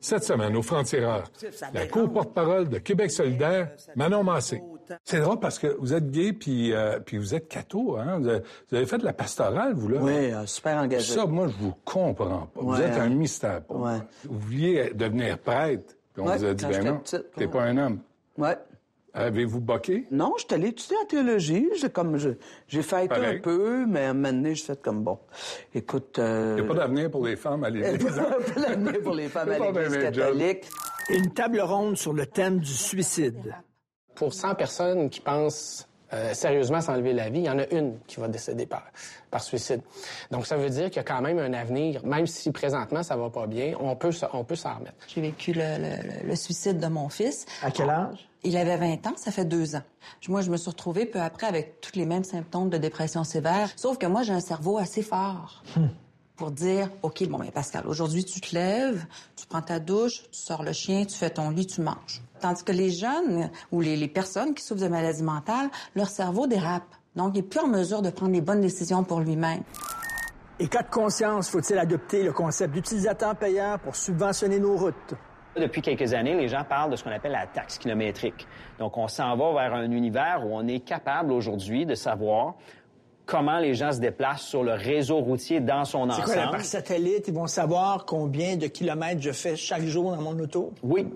Cette semaine, au Franc-Tireur, la co-porte-parole de Québec solidaire, Manon Massé. C'est drôle parce que vous êtes gay puis, euh, puis vous êtes catho, hein? Vous avez, fait de la pastorale, vous, là? Oui, euh, super engagé. Ça, moi, je vous comprends pas. vous êtes un mystère pour. Vous vouliez devenir prêtre, puis on vous a dit, ben non, t'es pas un homme. Ouais. Avez-vous boqué? Non, je suis allé étudier en théologie. J'ai comme j'ai fait un peu, mais à un moment donné, j'ai fait comme bon. Écoute. Euh... Il n'y a pas d'avenir pour les femmes à l'Église. Il n'y a pas d'avenir pour les femmes à l'Église catholique. Une table ronde sur le thème du suicide. Pour 100 personnes qui pensent euh, sérieusement s'enlever la vie, il y en a une qui va décéder par, par suicide. Donc, ça veut dire qu'il y a quand même un avenir, même si présentement ça va pas bien, on peut, on peut s'en remettre. J'ai vécu le, le, le, suicide de mon fils. À quel âge? Il avait 20 ans, ça fait deux ans. Moi, je me suis retrouvée peu après avec tous les mêmes symptômes de dépression sévère, sauf que moi, j'ai un cerveau assez fort. Hmm. Pour dire, OK, bon, mais Pascal, aujourd'hui, tu te lèves, tu prends ta douche, tu sors le chien, tu fais ton lit, tu manges. Tandis que les jeunes ou les, les personnes qui souffrent de maladies mentales, leur cerveau dérape. Donc, il est plus en mesure de prendre les bonnes décisions pour lui-même. Et cas de conscience, faut-il adopter le concept d'utilisateur payant pour subventionner nos routes? Depuis quelques années, les gens parlent de ce qu'on appelle la taxe kilométrique. Donc, on s'en va vers un univers où on est capable aujourd'hui de savoir comment les gens se déplacent sur le réseau routier dans son ensemble. C'est quoi, par satellite, ils vont savoir combien de kilomètres je fais chaque jour dans mon auto? Oui.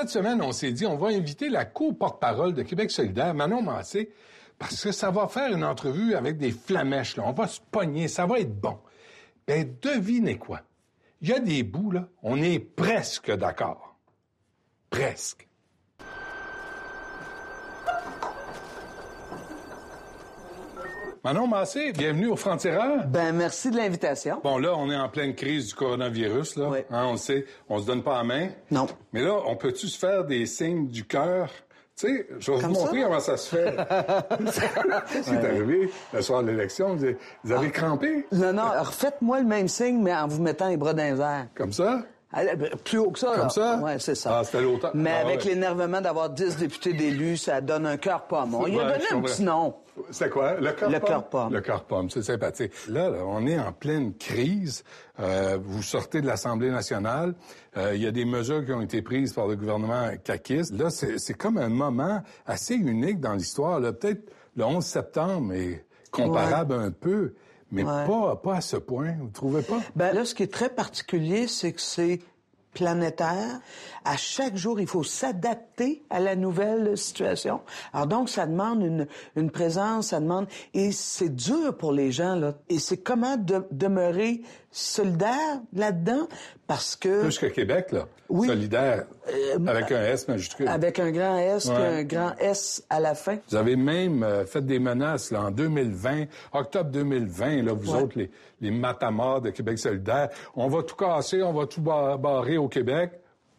Cette semaine, on s'est dit, on va inviter la co-porte-parole de Québec solidaire, Manon Massé, parce que ça va faire une entrevue avec des flamèches. On va se pogner, ça va être bon. Ben, devinez quoi? Il y a des bouts, là, on est presque d'accord. Presque. Manon Massé, bienvenue au Frontières. Ben merci de l'invitation. Bon, là, on est en pleine crise du coronavirus, là. Oui. Hein, on sait, on se donne pas la main. Non. Mais là, on peut-tu se faire des signes du cœur? Tu sais, je vais vous montrer comment ça se fait. C'est arrivé le soir de l'élection. Vous avez, avez crampé? Non, non, refaites-moi le même signe, mais en vous mettant les bras dans les airs. Comme ça? Ben, Plus haut que ça, Comme là. ça? Ouais, c'est ça. Ah, c'était l'automne. Mais Ah, avec ouais. l'énervement d'avoir 10 députés d'élus, ça donne un cœur pomme. On lui a donné un petit nom. C'est quoi? Le cœur Le pomme? cœur pomme. Le cœur pomme, c'est sympathique. Là, là, on est en pleine crise. Euh, vous sortez de l'Assemblée nationale. Euh, Il y a des mesures qui ont été prises par le gouvernement caquiste. Là, c'est comme un moment assez unique dans l'histoire. Peut-être le 11 septembre est comparable un peu, mais Ouais. pas, pas à ce point. Vous trouvez pas? Ben là, ce qui est très particulier, c'est que c'est planétaire. À chaque jour, il faut s'adapter à la nouvelle situation. Alors donc, ça demande une, une présence, ça demande... Et c'est dur pour les gens, là. Et c'est comment de- demeurer solidaire là-dedans, parce que... Plus que Québec, là. Oui. Solidaire. avec un S majuscule. Avec un grand S Ouais. un grand S à la fin. Vous avez même euh, fait des menaces là, en 2020, octobre 2020, là, vous Ouais. autres, les, les de Québec solidaire. On va tout casser, on va tout bar- barrer au Québec.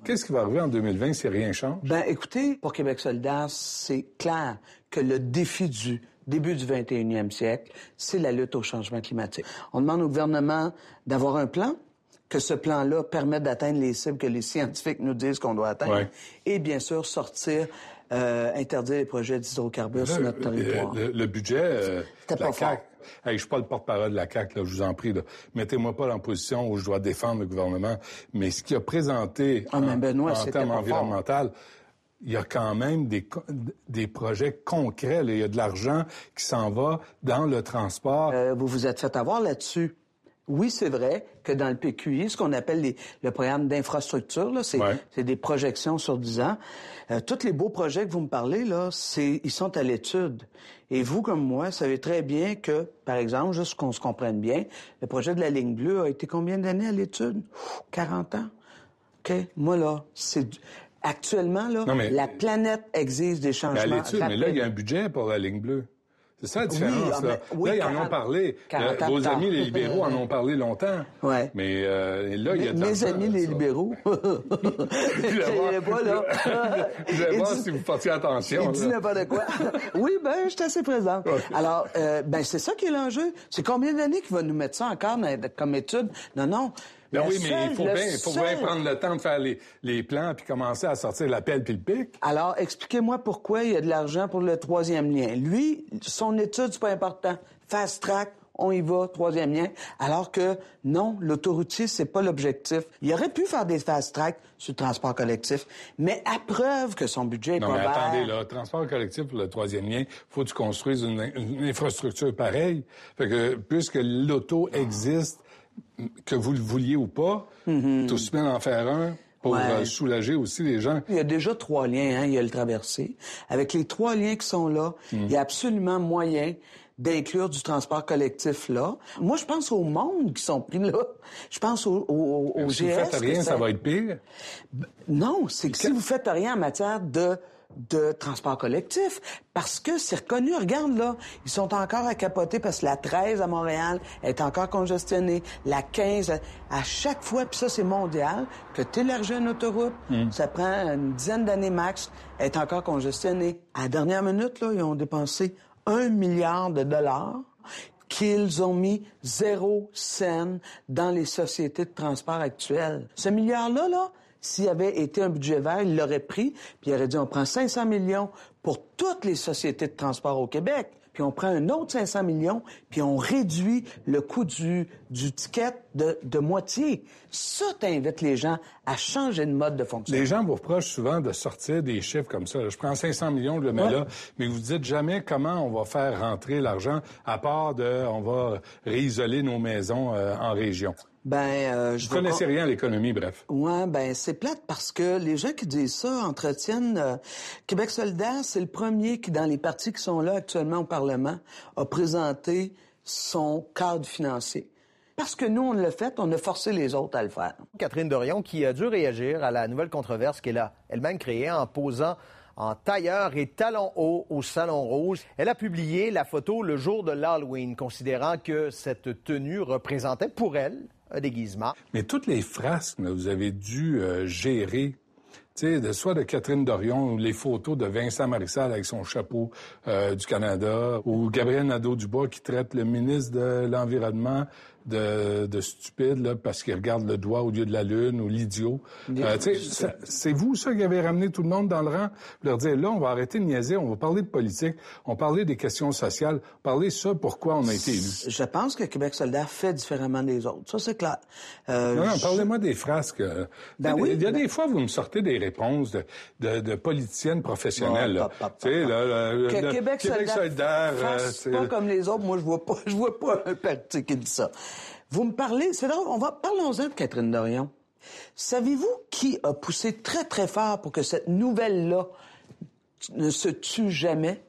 Qu'est-ce qui va arriver en 2020 si rien change? Ben, écoutez, pour Québec solidaire, c'est clair que le défi du début du 21e siècle, c'est la lutte au changement climatique. On demande au gouvernement d'avoir un plan, que ce plan-là permette d'atteindre les cibles que les scientifiques nous disent qu'on doit atteindre, Ouais. et bien sûr sortir, euh, interdire les projets d'hydrocarbures sur notre territoire. le- le budget euh, de la. CAQ. Hey, je suis pas le porte-parole de la CAQ, là, je vous en prie. Mettez-moi pas dans la position où je dois défendre le gouvernement. Mais ce qui a présenté Ah, en, Benoît, en termes environnementaux, il y a quand même des, projets concrets. là. Il y a de l'argent qui s'en va dans le transport. Euh, vous vous êtes fait avoir là-dessus. Oui, c'est vrai que dans le PQI, ce qu'on appelle les- le programme d'infrastructure, c'est Ouais. des projections sur 10 ans. Euh, tous les beaux projets que vous me parlez, là, ils sont à l'étude. Et vous, comme moi, savez très bien que, par exemple, juste qu'on se comprenne bien, le projet de la ligne bleue a été combien d'années à l'étude? Ouf, 40 ans? OK? Moi, là, c'est... Actuellement, là, Non, mais- la planète exige des à changements l'étude, mais là, il y a un rapides. budget pour la ligne bleue. C'est ça la différence. ah, là. ben, oui, là, ils en 40 ont parlé. 40 Euh, vos amis, les libéraux, en ont parlé longtemps. Ouais. Mais euh, là, il y a Mes amis, là, les libéraux. Je pas, là. Je Il voir dit- si vous portiez attention. Il dit là. n'importe quoi. oui, ben, je suis assez présent. Alors, euh, ben, c'est ça qui est l'enjeu. C'est combien d'années qu'il va nous mettre ça encore dans- comme étude? Non, non. Ben oui, mais il faut bien, il faut bien prendre le temps de faire les, les plans puis commencer à sortir la pelle puis le pic. Alors, expliquez-moi pourquoi il y a de l'argent pour le troisième lien. Lui, son étude, c'est pas important. Fast track, on y va, troisième lien. Alors que, non, l'autoroutier, c'est pas l'objectif. Il aurait pu faire des fast track sur le transport collectif, mais à preuve que son budget est Non, pas mais attendez, là, transport collectif pour le troisième lien, faut que tu construises une, une infrastructure pareille. Fait que, puisque l'auto existe, que vous le vouliez ou pas, tout se met d'en faire un pour Ouais. euh, soulager aussi les gens. Il y a déjà trois liens, hein. il y a le traversé. Avec les trois liens qui sont là, il y a absolument moyen d'inclure du transport collectif là. Moi, je pense au monde qui sont pris là. Je pense au, au, au Si vous GS. faites que rien, ça va être pire. Non, c'est que si vous faites rien en matière de de transport collectif, parce que c'est reconnu, regarde là, ils sont encore à capoter parce que la 13 à Montréal est encore congestionnée, la 15, à chaque fois, puis ça c'est mondial, que tu élargis une autoroute, ça prend une dizaine d'années max, est encore congestionnée. À la dernière minute, là, ils ont dépensé un milliard de dollars qu'ils ont mis zéro scène dans les sociétés de transport actuelles. Ce milliard-là, là, s'il avait été un budget vert, il l'aurait pris, puis il aurait dit on prend 500 millions pour toutes les sociétés de transport au Québec, puis on prend un autre 500 millions, puis on réduit le coût du, du ticket de, de moitié. Ça t'invite les gens à changer de mode de fonctionnement. Les gens vous reprochent souvent de sortir des chiffres comme ça. Je prends 500 millions, je le mets Ouais. là, mais vous dites jamais comment on va faire rentrer l'argent, à part de, on va réisoler nos maisons euh, en région. Ben, euh, je Vous connaissez con- rien à l'économie, bref. Ouais, ben c'est plate parce que les gens qui disent ça entretiennent euh, Québec solidaire, c'est le premier qui dans les partis qui sont là actuellement au Parlement a présenté son cadre financier. Parce que nous on l'a fait, on a forcé les autres à le faire. Catherine Dorion qui a dû réagir à la nouvelle controverse qu'elle a elle-même créée en posant en tailleur et talons hauts au Salon Rouge. Elle a publié la photo le jour de l'Halloween, considérant que cette tenue représentait pour elle Mais toutes les frasques, là, vous avez dû euh, gérer. De, soit de Catherine Dorion, ou les photos de Vincent Marissal avec son chapeau euh, du Canada, ou Gabriel Nadeau-Dubois qui traite le ministre de l'Environnement de, de stupide là, parce qu'il regarde le doigt au lieu de la lune, ou l'idiot. Euh, c'est vous, ça, qui avez ramené tout le monde dans le rang, pour leur dire, là, on va arrêter de niaiser, on va parler de politique, on va parler des questions sociales, parler ça, pourquoi on a été élus. Je pense que Québec solidaire fait différemment des autres. Ça c'est clair. Euh, Non, non, je- parlez-moi des frasques. euh, Ben oui, Il y a ben- des fois, vous me sortez des réponses de, de, de politiciennes professionnelles. Là. le- que le- Québec, solidaire, solidaire, euh, pas comme les autres. Moi, je vois pas, je vois pas un parti qui dit ça. Vous me parlez, c'est drôle, on va, parlons-en de Catherine Dorion. Savez-vous qui a poussé très, très fort pour que cette nouvelle-là ne se tue jamais?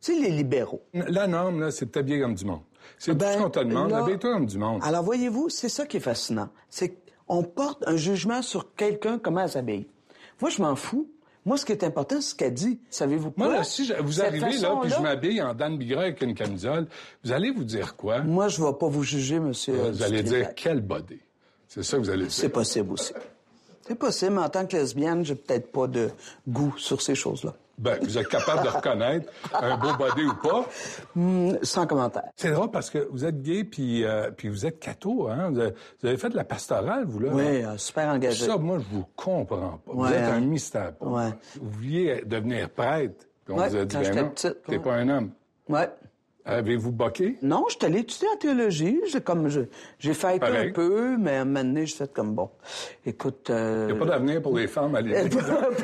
C'est les libéraux. La norme, là, c'est de t'habiller comme du monde. C'est Ben, tout ce qu'on te demande. Habille-toi comme du monde. Alors, voyez-vous, c'est ça qui est fascinant. C'est qu'on porte un jugement sur quelqu'un, comment elle s'habille. Moi, je m'en fous. Moi, ce qui est important, c'est ce qu'elle dit. Savez-vous quoi? Moi, là, si je- vous Cette arrivez là, puis je m'habille en Dan Bigra avec une camisole, vous allez vous dire quoi? Moi, je ne vais pas vous juger, monsieur. vous allez dire quel body. C'est ça que vous allez C'est dire. possible aussi. C'est possible, mais en tant que lesbienne, j'ai peut-être pas de goût sur ces choses-là. Ben, vous êtes capable de reconnaître un beau body ou pas? Hum, sans commentaire. C'est drôle parce que vous êtes gay puis, euh, puis vous êtes catho, hein? Vous avez, vous avez fait de la pastorale, vous, là. Oui, euh, super engagé. Ça, moi, je vous comprends pas. vous êtes un mystère pour moi. Ouais. Vous vouliez devenir prêtre. Puis on Ouais, vous a dit, ben non, petite, t'es ouais. pas un homme. Ouais. Avez-vous boqué? Non, je suis allé étudier en théologie. J'ai comme je- j'ai fait Pareil. un peu, mais à un moment donné, j'ai fait comme bon. Écoute, euh, Il n'y a pas d'avenir pour les femmes à l'église.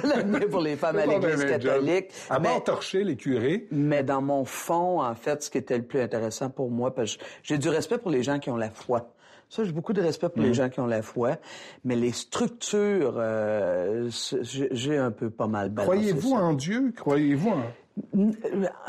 pas d'avenir pour les femmes à l'Église catholique. À mais- torcher les curés, Mais dans mon fond, en fait, ce qui était le plus intéressant pour moi, parce que j'ai du respect pour les gens qui ont la foi. Ça, j'ai beaucoup de respect pour les gens qui ont la foi. Mais les structures, euh, j'ai un peu pas mal balancé croyez-vous en Dieu? Croyez-vous en...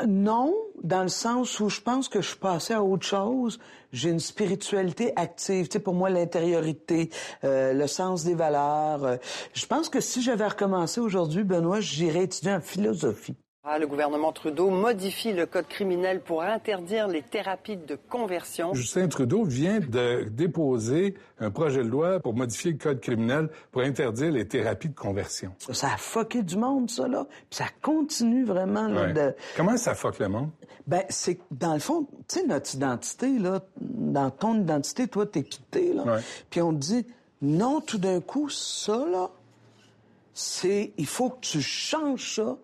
Non, dans le sens où je pense que je passé à autre chose. J'ai une spiritualité active. Tu sais, pour moi, l'intériorité, euh, le sens des valeurs. euh, je pense que si j'avais recommencé aujourd'hui, Benoît, j'irais étudier en philosophie. Ah, le gouvernement Trudeau modifie le code criminel pour interdire les thérapies de conversion. Justin Trudeau vient de déposer un projet de loi pour modifier le code criminel pour interdire les thérapies de conversion. Ça a fucké du monde, ça, là. Puis ça continue vraiment, là, Ouais. de... Comment ça fuck le monde? Ben, c'est que, dans le fond, tu sais, notre identité, là, dans ton identité, toi, t'es quitté, là. Ouais. Puis on te dit, non, tout d'un coup, ça, là, c'est... Il faut que tu changes ça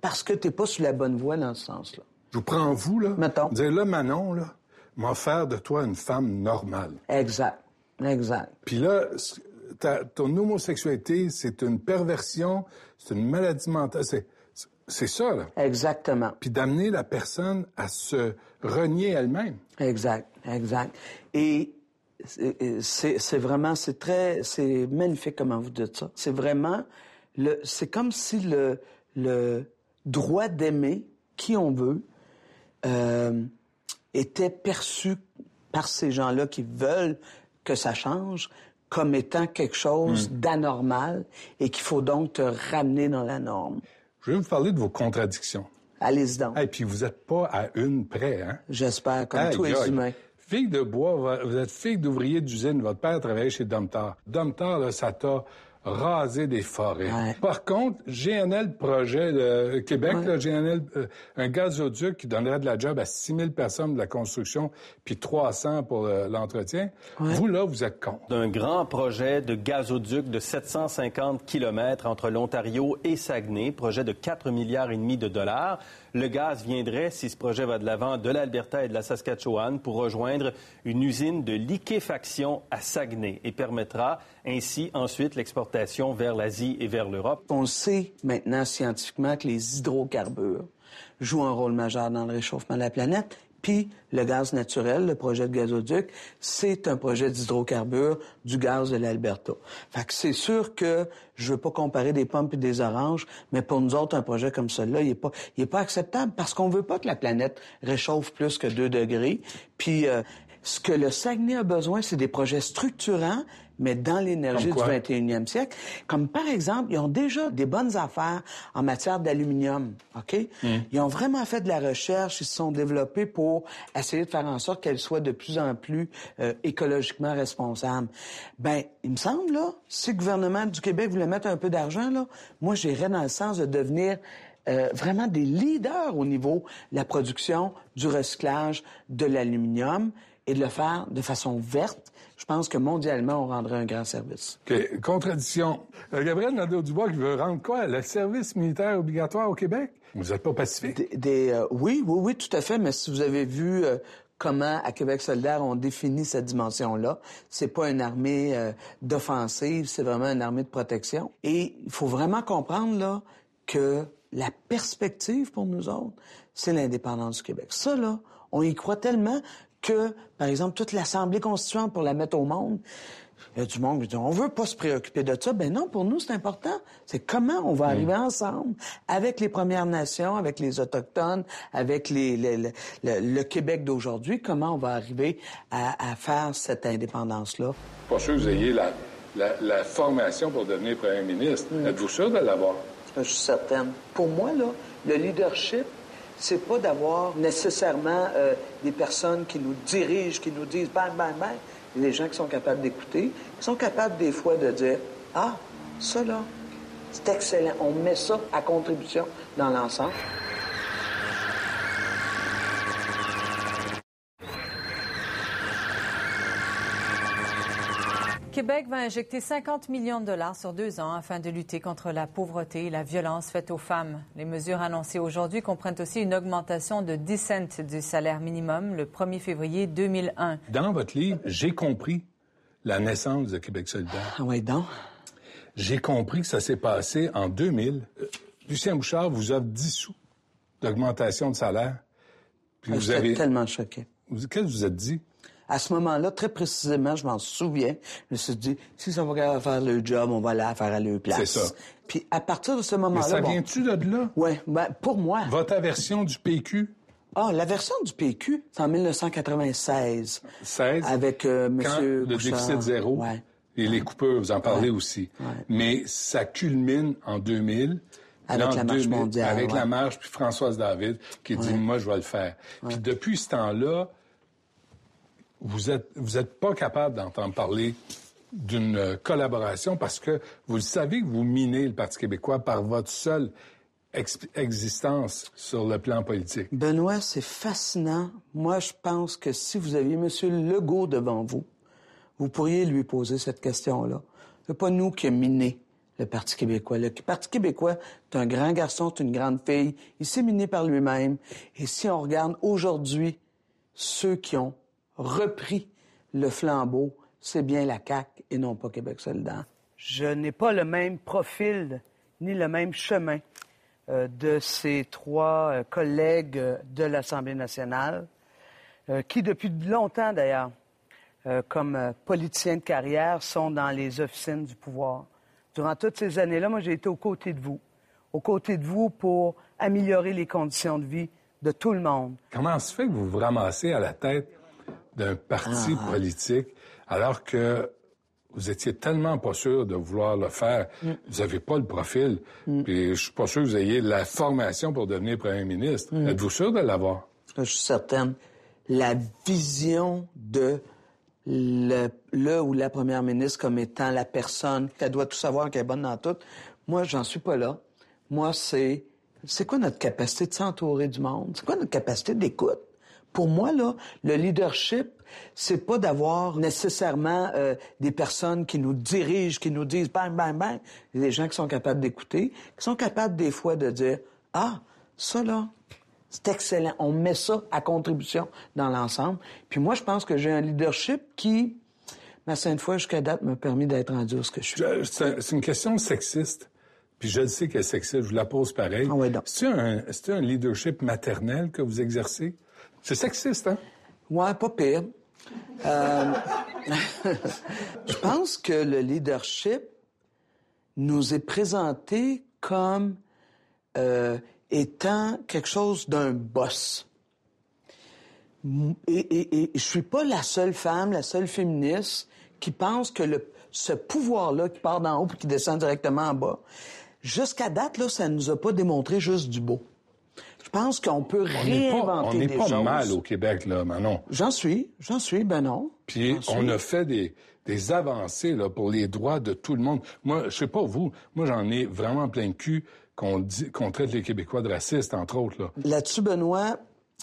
parce que t'es pas sur la bonne voie dans ce sens-là. Je vous prends vous, là. Mettons. Dire là, Manon, là, m'a faire de toi une femme normale. Exact. Exact. Puis là, ta- ton homosexualité, c'est une perversion, c'est une maladie mentale. C'est, c'est ça, là. Exactement. Puis d'amener la personne à se renier elle-même. Exact, exact. Et c'est- c'est c'est vraiment, c'est très, c'est magnifique comment vous dites ça. C'est vraiment, le, c'est comme si le, le droit d'aimer qui on veut euh, était perçu par ces gens-là qui veulent que ça change comme étant quelque chose d'anormal et qu'il faut donc te ramener dans la norme. Je vais vous parler de vos contradictions. Allez-y donc. Et puis vous n'êtes pas à une près, hein? J'espère, comme Aïe, tous les humains. Fille de bois, vous êtes fille d'ouvrier d'usine. Votre père travaillait chez Domtar. Domtar, là, ça t'a rasé des forêts. Ouais. Par contre, GNL Projet de Québec, là, GNL, euh, un gazoduc qui donnerait de la job à 6 000 personnes de la construction, puis 300 pour euh, l'entretien. Vous, là, vous êtes contre. d'un grand projet de gazoduc de 750 kilomètres entre l'Ontario et Saguenay, projet de 4 milliards et demi de dollars. Le gaz viendrait, si ce projet va de l'avant, de l'Alberta et de la Saskatchewan pour rejoindre une usine de liquéfaction à Saguenay et permettra ainsi ensuite l'exportation vers l'Asie et vers l'Europe. On sait maintenant scientifiquement que les hydrocarbures jouent un rôle majeur dans le réchauffement de la planète. Puis le gaz naturel, le projet de gazoduc, c'est un projet d'hydrocarbures du gaz de l'Alberta. Fait que c'est sûr que je veux pas comparer des pommes et des oranges, mais pour nous autres, un projet comme celui-là, il est pas, il est pas acceptable parce qu'on veut pas que la planète réchauffe plus que 2 degrés. Puis euh, ce que le Saguenay a besoin, c'est des projets structurants, mais dans l'énergie du quoi? 21e siècle. Comme par exemple, ils ont déjà des bonnes affaires en matière d'aluminium. OK? Ils ont vraiment fait de la recherche, ils se sont développés pour essayer de faire en sorte qu'elle soit de plus en plus euh, écologiquement responsable. Ben, il me semble, là, si le gouvernement du Québec voulait mettre un peu d'argent, là, moi, j'irais dans le sens de devenir euh, vraiment des leaders au niveau de la production, du recyclage de l'aluminium et de le faire de façon verte. Je pense que mondialement, on rendrait un grand service. OK. Contradiction. Euh, Gabriel Nadeau-Dubois qui veut rendre quoi? Le service militaire obligatoire au Québec? Vous n'êtes pas pacifique? Des, des, euh, oui, oui, oui, tout à fait. Mais si vous avez vu euh, comment à Québec solidaire on définit cette dimension-là, c'est pas une armée euh, d'offensive, c'est vraiment une armée de protection. Et il faut vraiment comprendre là que la perspective pour nous autres, c'est l'indépendance du Québec. Ça là, on y croit tellement que, par exemple, toute l'Assemblée constituante pour la mettre au monde. Il y a du monde qui dit on veut pas se préoccuper de ça. Ben non, pour nous c'est important. C'est comment on va arriver ensemble avec les Premières Nations, avec les autochtones, avec les, les- le, le- le Québec d'aujourd'hui. Comment on va arriver à, à faire cette indépendance là Pas sûr que vous ayez la, la- la formation pour devenir premier ministre. Êtes-vous sûr de l'avoir? Je suis certaine. Pour moi là, le leadership, c'est pas d'avoir nécessairement euh, des personnes qui nous dirigent, qui nous disent bang bang bang. Les gens qui sont capables d'écouter, qui sont capables des fois de dire ah ça là, c'est excellent. On met ça à contribution dans l'ensemble. Québec va injecter 50 millions de dollars sur deux ans afin de lutter contre la pauvreté et la violence faite aux femmes. Les mesures annoncées aujourd'hui comprennent aussi une augmentation de 10 cents du salaire minimum le 1er février 2001. Dans votre livre, j'ai compris la naissance de Québec solidaire. Ah oui donc? J'ai compris que ça s'est passé en 2000. Euh, Lucien Bouchard vous offre 10 sous d'augmentation de salaire. Puis vous J'étais avez... tellement choqué. Qu'est-ce que vous êtes dit? À ce moment-là, très précisément, je m'en souviens, je me suis dit, si ça va faire le job, on va la faire à leur place. C'est ça. Puis à partir de ce Mais moment-là, ça bon, vient-tu de là? ouais, ben, pour moi, Votre aversion du PQ? ah, la version du PQ, c'est en 1996. 16? Avec euh, quand Monsieur le déficit zéro Ouais. et les coupeurs, vous en parlez Ouais. aussi. Ouais. Mais ça culmine en 2000. Avec la marche 2000, mondiale, Avec ouais. la marche, puis Françoise David qui dit, moi, je vais le faire. Puis depuis ce temps-là, vous êtes, vous êtes pas capable d'entendre parler d'une euh, collaboration parce que vous le savez que vous minez le Parti québécois par votre seule ex- existence sur le plan politique. Benoît, c'est fascinant. Moi, je pense que si vous aviez M. Legault devant vous, vous pourriez lui poser cette question-là. C'est pas nous qui avons miné le Parti québécois. Le Parti québécois, c'est un grand garçon, c'est une grande fille. Il s'est miné par lui-même. Et si on regarde aujourd'hui ceux qui ont repris le flambeau, c'est bien la CAQ et non pas Québec solidaire. Je n'ai pas le même profil ni le même chemin euh, de ces trois euh, collègues de l'Assemblée nationale, euh, qui depuis longtemps d'ailleurs, comme politiciens de carrière, sont dans les officines du pouvoir. Durant toutes ces années-là, moi, j'ai été aux côtés de vous, aux côtés de vous pour améliorer les conditions de vie de tout le monde. Comment se fait que vous vous ramassez à la tête d'un parti Ah. politique alors que vous étiez tellement pas sûr de vouloir le faire, Mm. vous n'avez pas le profil, puis je suis pas sûr que vous ayez la formation pour devenir premier ministre. Mm. Êtes-vous sûr de l'avoir? Je suis certaine. La vision de le, le ou la première ministre comme étant la personne qu'elle doit tout savoir, qu'elle est bonne dans tout, moi, j'en suis pas là. Moi, c'est c'est quoi notre capacité de s'entourer du monde? C'est quoi notre capacité d'écoute? Pour moi, là, le leadership, c'est pas d'avoir nécessairement euh, des personnes qui nous dirigent, qui nous disent bang, bang, bang. Des gens qui sont capables d'écouter, qui sont capables des fois de dire Ah, ça là, c'est excellent. On met ça à contribution dans l'ensemble. Puis moi, je pense que j'ai un leadership qui, ma sainte fois jusqu'à date, m'a permis d'être rendu ce que je suis. C'est une question sexiste. Puis je le sais qu'elle est sexiste, je vous la pose pareil. Ah ouais, donc. C'est un, c'est un leadership maternel que vous exercez? C'est sexiste, hein? Ouais, pas pire. Euh, je pense que le leadership nous est présenté comme euh, étant quelque chose d'un boss. Et, et, et je suis pas la seule femme, la seule féministe qui pense que ce pouvoir-là qui part d'en haut et qui descend directement en bas, jusqu'à date, là, ça nous a pas démontré juste du beau. Je pense qu'on peut On n'est pas, on réinventer n'est des pas choses. mal au Québec, là, Manon. J'en suis, j'en suis, ben non. Puis suis. on a fait des, des avancées là, pour les droits de tout le monde. Moi, je sais pas vous, moi j'en ai vraiment plein de cul qu'on dit qu'on traite les Québécois de racistes, entre autres. Là. Là-dessus, Benoît,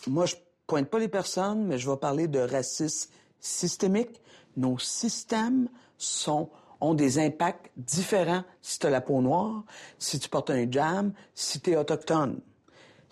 moi, je pointe pas les personnes, mais je vais parler de racisme systémique. Nos systèmes sont, ont des impacts différents si tu as la peau noire, si tu portes un jam, si tu es autochtone.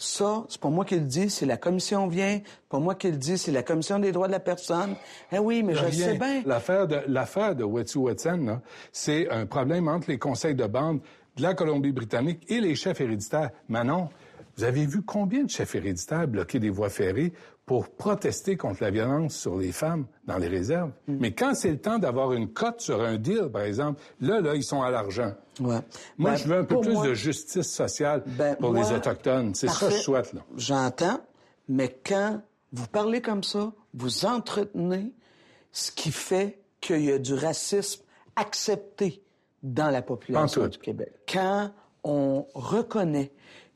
Ça, c'est pas moi qui le dis, c'est la commission vient, c'est pas moi qui le dis, c'est la commission des droits de la personne. Eh oui, mais je le sais bien. L'affaire de l'affaire de Wet'suwet'en, c'est un problème entre les conseils de bande de la Colombie-Britannique et les chefs héréditaires. Manon, vous avez vu combien de chefs héréditaires bloquer des voies ferrées pour protester contre la violence sur les femmes dans les réserves? Mm. Mais quand c'est le temps d'avoir une cote sur un deal, par exemple, là, là, ils sont à l'argent. Ouais. Moi, Ben, je veux un peu plus moi- de justice sociale Ben, pour moi, les Autochtones. C'est ça que je souhaite. J'entends, mais quand vous parlez comme ça, vous entretenez ce qui fait qu'il y a du racisme accepté dans la population du Québec. Quand on reconnaît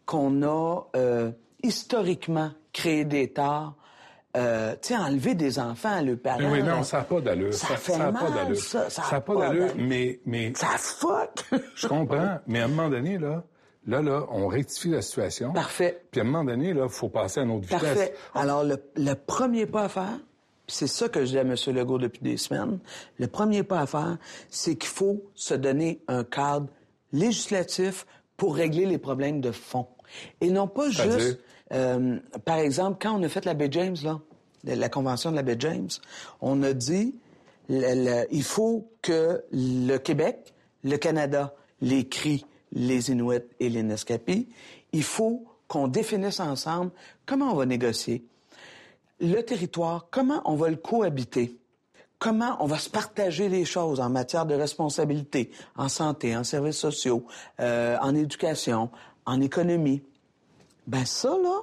qu'on a euh, historiquement créé des torts, euh, tu sais, enlever des enfants à leurs parents. Mais oui, non, ça n'a pas d'allure. Ça fait a pas mal, d'allure. ça, ça n'a pas pas d'allure, mais, mais Ça fuck! je comprends. Mais à un moment donné, là, là, là, on rectifie la situation. Parfait. Puis à un moment donné, là, il faut passer à une autre vitesse. Parfait. Alors, le, le premier pas à faire, c'est ça que je dis à M. Legault depuis des semaines, le premier pas à faire, c'est qu'il faut se donner un cadre législatif pour régler les problèmes de fond. Et non pas juste, euh, par exemple, quand on a fait la baie James, la convention de la baie James, on a dit, il faut que le Québec, le Canada, les Cris, les Inuits et les Nescapis, il faut qu'on définisse ensemble comment on va négocier le territoire, comment on va le cohabiter, comment on va se partager les choses en matière de responsabilité, en santé, en services sociaux, euh, en éducation, en économie. Ben ça, là,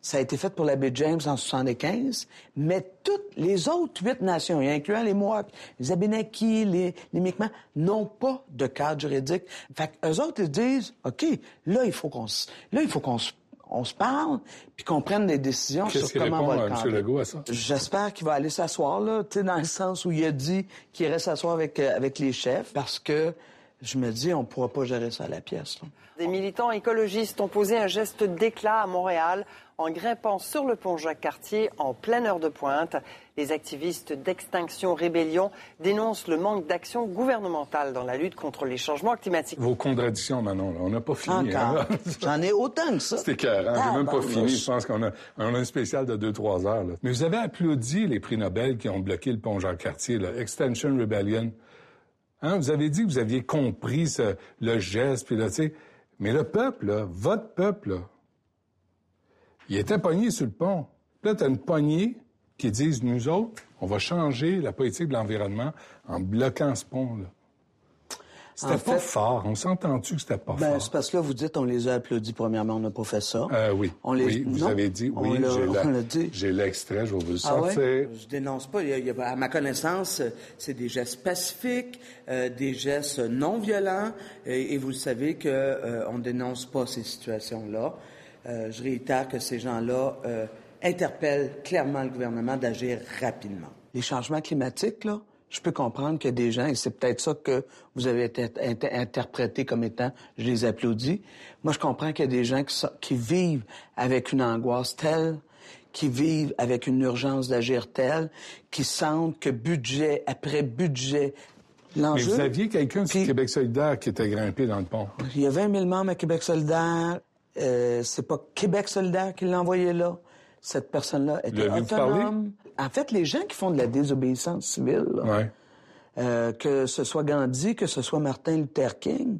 Ça a été fait pour la baie James en 75, mais toutes les autres huit nations, incluant les Mohawks, les Abénakis, les, les Mi'kmaq, n'ont pas de cadre juridique. Fait qu'eux autres, ils disent, OK, là, il faut qu'on se, là, il faut qu'on se on se parle, puis qu'on prenne des décisions sur comment on va le M. Legault à ça? J'espère qu'il va aller s'asseoir, là, tu sais, dans le sens où il a dit qu'il irait s'asseoir avec, euh, avec les chefs, parce que je me dis, on ne pourra pas gérer ça à la pièce. Là. Des militants écologistes ont posé un geste d'éclat à Montréal en grimpant sur le pont Jacques-Cartier en pleine heure de pointe. Les activistes d'Extinction Rébellion dénoncent le manque d'action gouvernementale dans la lutte contre les changements climatiques. Vos contradictions, Manon, là, on n'a pas fini. Encore? hein? J'en ai autant que ça. C'était écœurant. J'ai Ah, même pas ben, fini. je- pense qu'on a, on a un spécial de 2-3 heures. là. Mais vous avez applaudi les prix Nobel qui ont bloqué le pont Jacques-Cartier, là. Extension Rebellion. Hein, Vous avez dit que vous aviez compris ce- le geste, puis là, tu sais. Mais le peuple, là, votre peuple, là, il était pogné sur le pont. Là, tu as une poignée qui disent, nous autres, on va changer la politique de l'environnement en bloquant ce pont-là. C'était En pas fait- fort. On s'entend-tu que c'était pas Ben, fort? c'est parce que là, vous dites, on les a applaudis premièrement, on n'a pas fait ça. Euh, oui. On les- oui, vous non, avez dit, oui, j'ai la- on l'a dit. j'ai l'extrait, je vais vous le Ah ouais? sortir. Je dénonce pas. Il y a- il y a- à ma connaissance, c'est des gestes pacifiques, euh, des gestes non violents, et, et vous le savez que euh, on dénonce pas ces situations-là. Euh, je réitère que ces gens-là euh, interpellent clairement le gouvernement d'agir rapidement. Les changements climatiques, là, je peux comprendre qu'il y a des gens, et c'est peut-être ça que vous avez été inter- interprété comme étant, je les applaudis. Moi, je comprends qu'il y a des gens qui, so- qui vivent avec une angoisse telle qui vivent avec une urgence d'agir telle, qui sentent que budget après budget, Mais vous aviez quelqu'un du Québec solidaire qui était grimpé dans le pont. Il y a 20 000 membres à Québec solidaire. Euh, c'est pas Québec solidaire qui l'a envoyé là. Cette personne-là était autonome. En fait, les gens qui font de la désobéissance civile, là, Ouais. euh, que ce soit Gandhi, que ce soit Martin Luther King,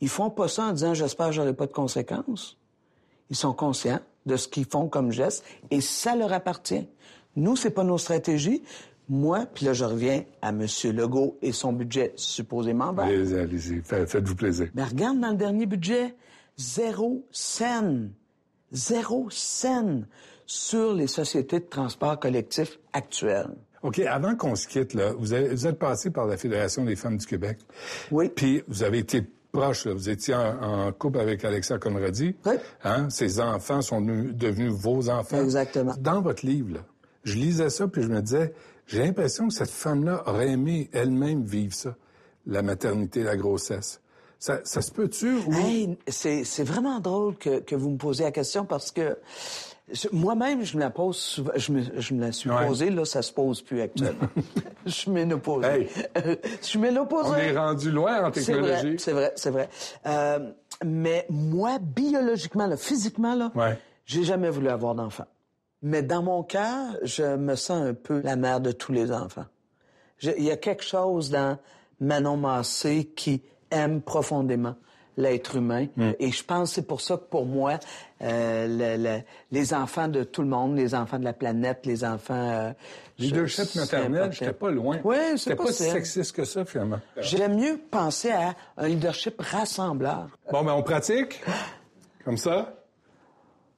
ils font pas ça en disant j'espère que j'aurai pas de conséquences. Ils sont conscients de ce qu'ils font comme geste et ça leur appartient. Nous, c'est pas nos stratégies. Moi, puis là, je reviens à M. Legault et son budget supposément vert. Allez-y, allez-y. Fa- Faites-vous plaisir. Mais regarde dans le dernier budget, zéro scène, zéro scène sur les sociétés de transport collectif actuelles. OK, avant qu'on se quitte, là, vous, avez- vous êtes passé par la Fédération des femmes du Québec. Oui. Puis vous avez été proche, là. vous étiez en, en couple avec Alexa Conradi. Oui. Hein? Ses enfants sont devenus, vos enfants. Exactement. Dans votre livre, là, je lisais ça, puis je me disais, j'ai l'impression que cette femme-là aurait aimé elle-même vivre ça, la maternité, la grossesse. Ça, ça se peut-tu? Ou... Hey, c'est vraiment drôle que, que vous me posiez la question parce que moi-même, je me la pose souvent, je me, je me la suis Ouais. posée, là, ça se pose plus actuellement. je suis ménopausée. Hey. je suis ménopausée. On est rendu loin en technologie. c'est vrai, c'est vrai. Euh, mais moi, biologiquement, là, physiquement, là, Ouais. j'ai jamais voulu avoir d'enfant. Mais dans mon cœur, je me sens un peu la mère de tous les enfants. Il y a quelque chose dans Manon Massé qui aime profondément l'être humain. Mm. Et je pense que c'est pour ça que pour moi, euh, le- le- les enfants de tout le monde, les enfants de la planète, les enfants... euh, Leadership maternel, j'étais pas loin. Oui, c'est C'était pas si sexiste que ça, finalement. J'aime mieux penser à un leadership rassembleur. Bon, ben on pratique? Comme ça?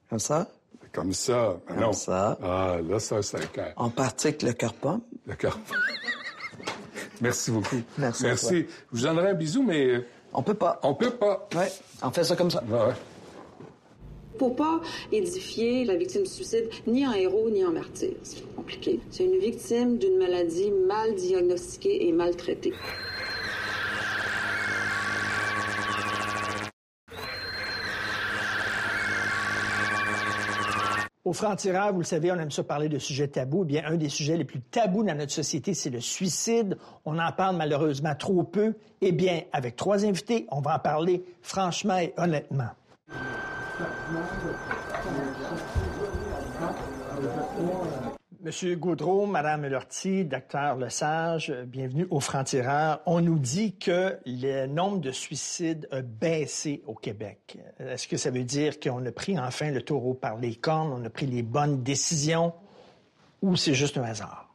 Comme ça, Comme ça. Ben non. ça. Ah, là, ça, c'est clair. on pratique le cœur pomme. D'accord. Merci beaucoup. Merci Merci. Je vous donnerai un bisou, mais On peut pas. on peut pas. Ouais, on fait ça comme ça. Ouais, ouais. Faut pas édifier la victime du suicide ni en héros ni en martyr. C'est compliqué. C'est une victime d'une maladie mal diagnostiquée et mal Au franc-tireur, vous le savez, on aime ça parler de sujets tabous. Eh bien, un des sujets les plus tabous dans notre société, c'est le suicide. On en parle malheureusement trop peu. Eh bien, avec trois invités, on va en parler franchement et honnêtement. Monsieur Gaudreau, Madame Lortie, Docteur Lesage, bienvenue au Franc-Tireur. On nous dit que le nombre de suicides a baissé au Québec. Est-ce que ça veut dire qu'on a pris enfin le taureau par les cornes, on a pris les bonnes décisions, ou c'est juste un hasard?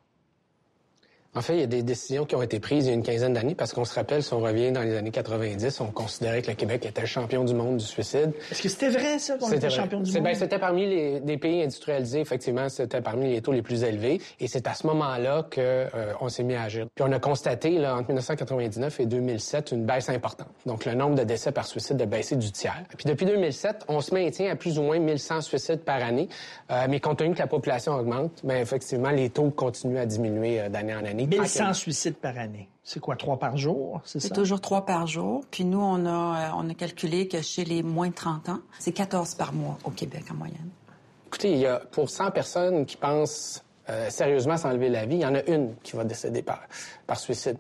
En fait, il y a des décisions qui ont été prises il y a une quinzaine d'années parce qu'on se rappelle, si on revient dans les années 90, on considérait que le Québec était le champion du monde du suicide. Est-ce que c'était vrai, ça, qu'on était champion du ben, monde? c'était parmi les, des pays industrialisés, effectivement, c'était parmi les taux les plus élevés. Et c'est à ce moment-là qu'on euh, s'est mis à agir. Puis on a constaté, là, entre 1999 et 2007, une baisse importante. Donc, le nombre de décès par suicide a baissé du tiers. Puis depuis 2007, on se maintient à plus ou moins 1100 suicides par année. Euh, mais compte tenu que la population augmente, bien, effectivement, les taux continuent à diminuer euh, d'année en année. 1100 suicides par année. C'est quoi, trois par jour, c'est ça? C'est toujours trois par jour. Puis nous, on a, on a calculé que chez les moins de 30 ans, c'est 14 par mois au Québec en moyenne. Écoutez, il y a pour 100 personnes qui pensent euh, sérieusement s'enlever la vie, il y en a une qui va décéder par, par suicide.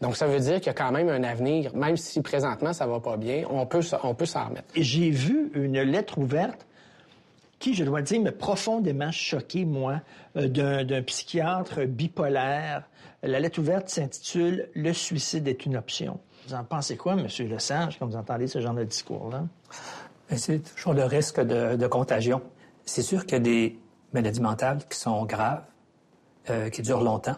Donc, ça veut dire qu'il y a quand même un avenir, même si présentement ça va pas bien, on peut, on peut s'en remettre. J'ai vu une lettre ouverte qui, je dois dire, m'a profondément choqué, moi, euh, d'un psychiatre bipolaire. La lettre ouverte s'intitule Le suicide est une option. Vous en pensez quoi, M. Lesage, quand vous entendez ce genre de discours-là? Ben, c'est toujours le risque de, contagion. C'est sûr qu'il y a des maladies mentales qui sont graves, euh, qui durent longtemps.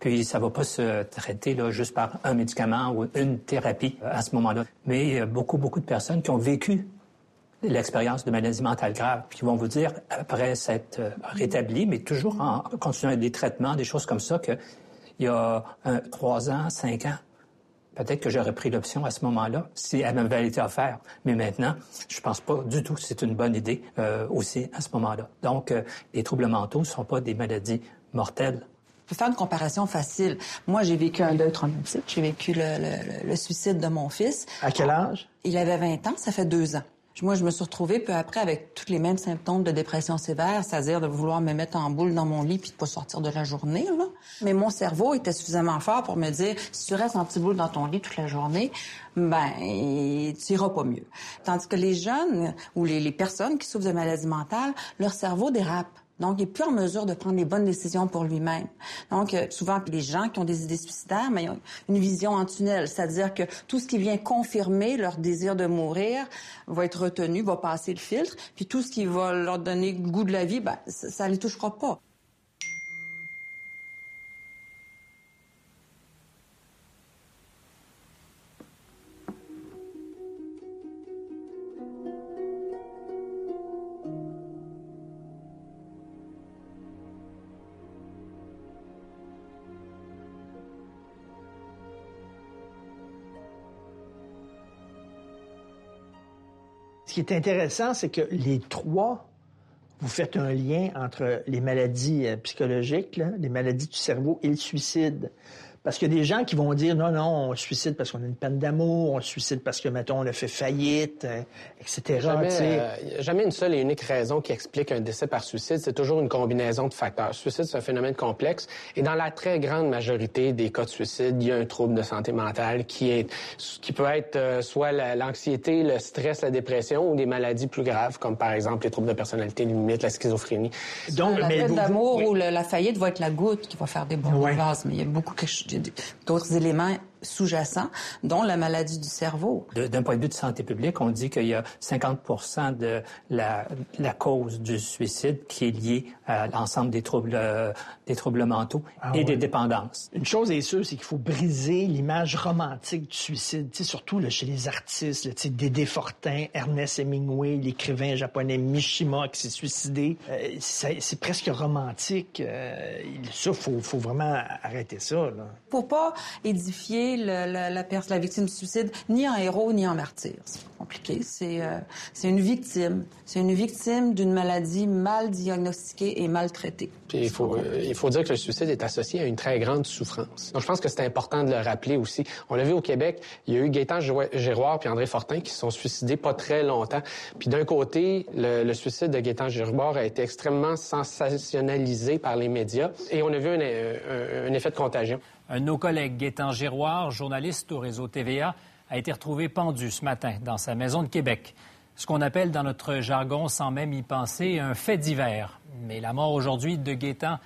Puis ça ne va pas se traiter là, juste par un médicament ou une thérapie euh, à ce moment-là. Mais il y a beaucoup, beaucoup de personnes qui ont vécu l'expérience de maladies mentales graves, puis qui vont vous dire, après s'être euh, rétabli, mais toujours en continuant des traitements, des choses comme ça, qu'il y a trois ans, cinq ans, peut-être que j'aurais pris l'option à ce moment-là si elle m'avait été offerte. Mais maintenant, je pense pas du tout que c'est une bonne idée euh, aussi à ce moment-là. Donc, euh, les troubles mentaux ne sont pas des maladies mortelles. Je peux faire une comparaison facile. Moi, j'ai vécu un deuil traumatique. J'ai vécu le, le, le, suicide de mon fils. À quel âge? Il avait 20 ans, ça fait deux ans. Moi, je me suis retrouvée peu après avec tous les mêmes symptômes de dépression sévère, c'est-à-dire de vouloir me mettre en boule dans mon lit puis de pas sortir de la journée. Là. Mais mon cerveau était suffisamment fort pour me dire si tu restes en petit boule dans ton lit toute la journée, ben tu iras pas mieux. Tandis que les jeunes ou les, les personnes qui souffrent de maladies mentales, leur cerveau dérape. Donc, il n'est plus en mesure de prendre les bonnes décisions pour lui-même. Donc, euh, souvent, les gens qui ont des idées suicidaires, mais ils ont une vision en tunnel, c'est-à-dire que tout ce qui vient confirmer leur désir de mourir va être retenu, va passer le filtre, puis tout ce qui va leur donner le goût de la vie, ben, ça les touchera pas. Ce qui est intéressant, c'est que les trois, vous faites un lien entre les maladies euh, psychologiques, les maladies du cerveau et le suicide. Parce qu'il y a des gens qui vont dire non, non, on se suicide parce qu'on a une peine d'amour, on se suicide parce que, mettons, on a fait faillite, euh, etc. Jamais, euh, jamais une seule et unique raison qui explique un décès par suicide. C'est toujours une combinaison de facteurs. Le suicide, c'est un phénomène complexe. Et dans la très grande majorité des cas de suicide, il y a un trouble de santé mentale qui, est, qui peut être euh, soit l'anxiété, le stress, la dépression ou des maladies plus graves, comme par exemple les troubles de personnalité limite, la schizophrénie. Donc, la peine d'amour oui. ou le, la faillite va être la goutte qui va faire des bons ouais. vases, mais il y a beaucoup quelque chose d'autres éléments sous-jacents, dont la maladie du cerveau. D'un point de vue de santé publique, on dit qu'il y a 50 de la, la, cause du suicide qui est liée à l'ensemble des troubles, euh, des troubles mentaux ah, et ouais. des dépendances. Une chose est sûre, c'est qu'il faut briser l'image romantique du suicide, surtout là, chez les artistes, là, Dédé Fortin, Ernest Hemingway, l'écrivain japonais Mishima qui s'est suicidé. Euh, c'est presque romantique. Euh, ça, il faut, faut, vraiment arrêter ça. Là. Faut pas édifier la, la, la, victime du suicide ni en héros ni en martyr. C'est compliqué. C'est euh, une victime. C'est une victime d'une maladie mal diagnostiquée et mal traitée. Puis il faut, euh, il faut dire que le suicide est associé à une très grande souffrance. Donc je pense que c'est important de le rappeler aussi. On l'a vu au Québec, il y a eu Gaétan Giroir puis André Fortin qui se sont suicidés pas très longtemps. Puis d'un côté, le, suicide de Gaétan Giroir a été extrêmement sensationnalisé par les médias et on a vu un effet de contagion. Un de nos collègues, Gaétan Giroir, journaliste au réseau TVA, a été retrouvé pendu ce matin dans sa maison de Québec. Ce qu'on appelle dans notre jargon, sans même y penser, un fait divers. Mais la mort aujourd'hui de Gaétan,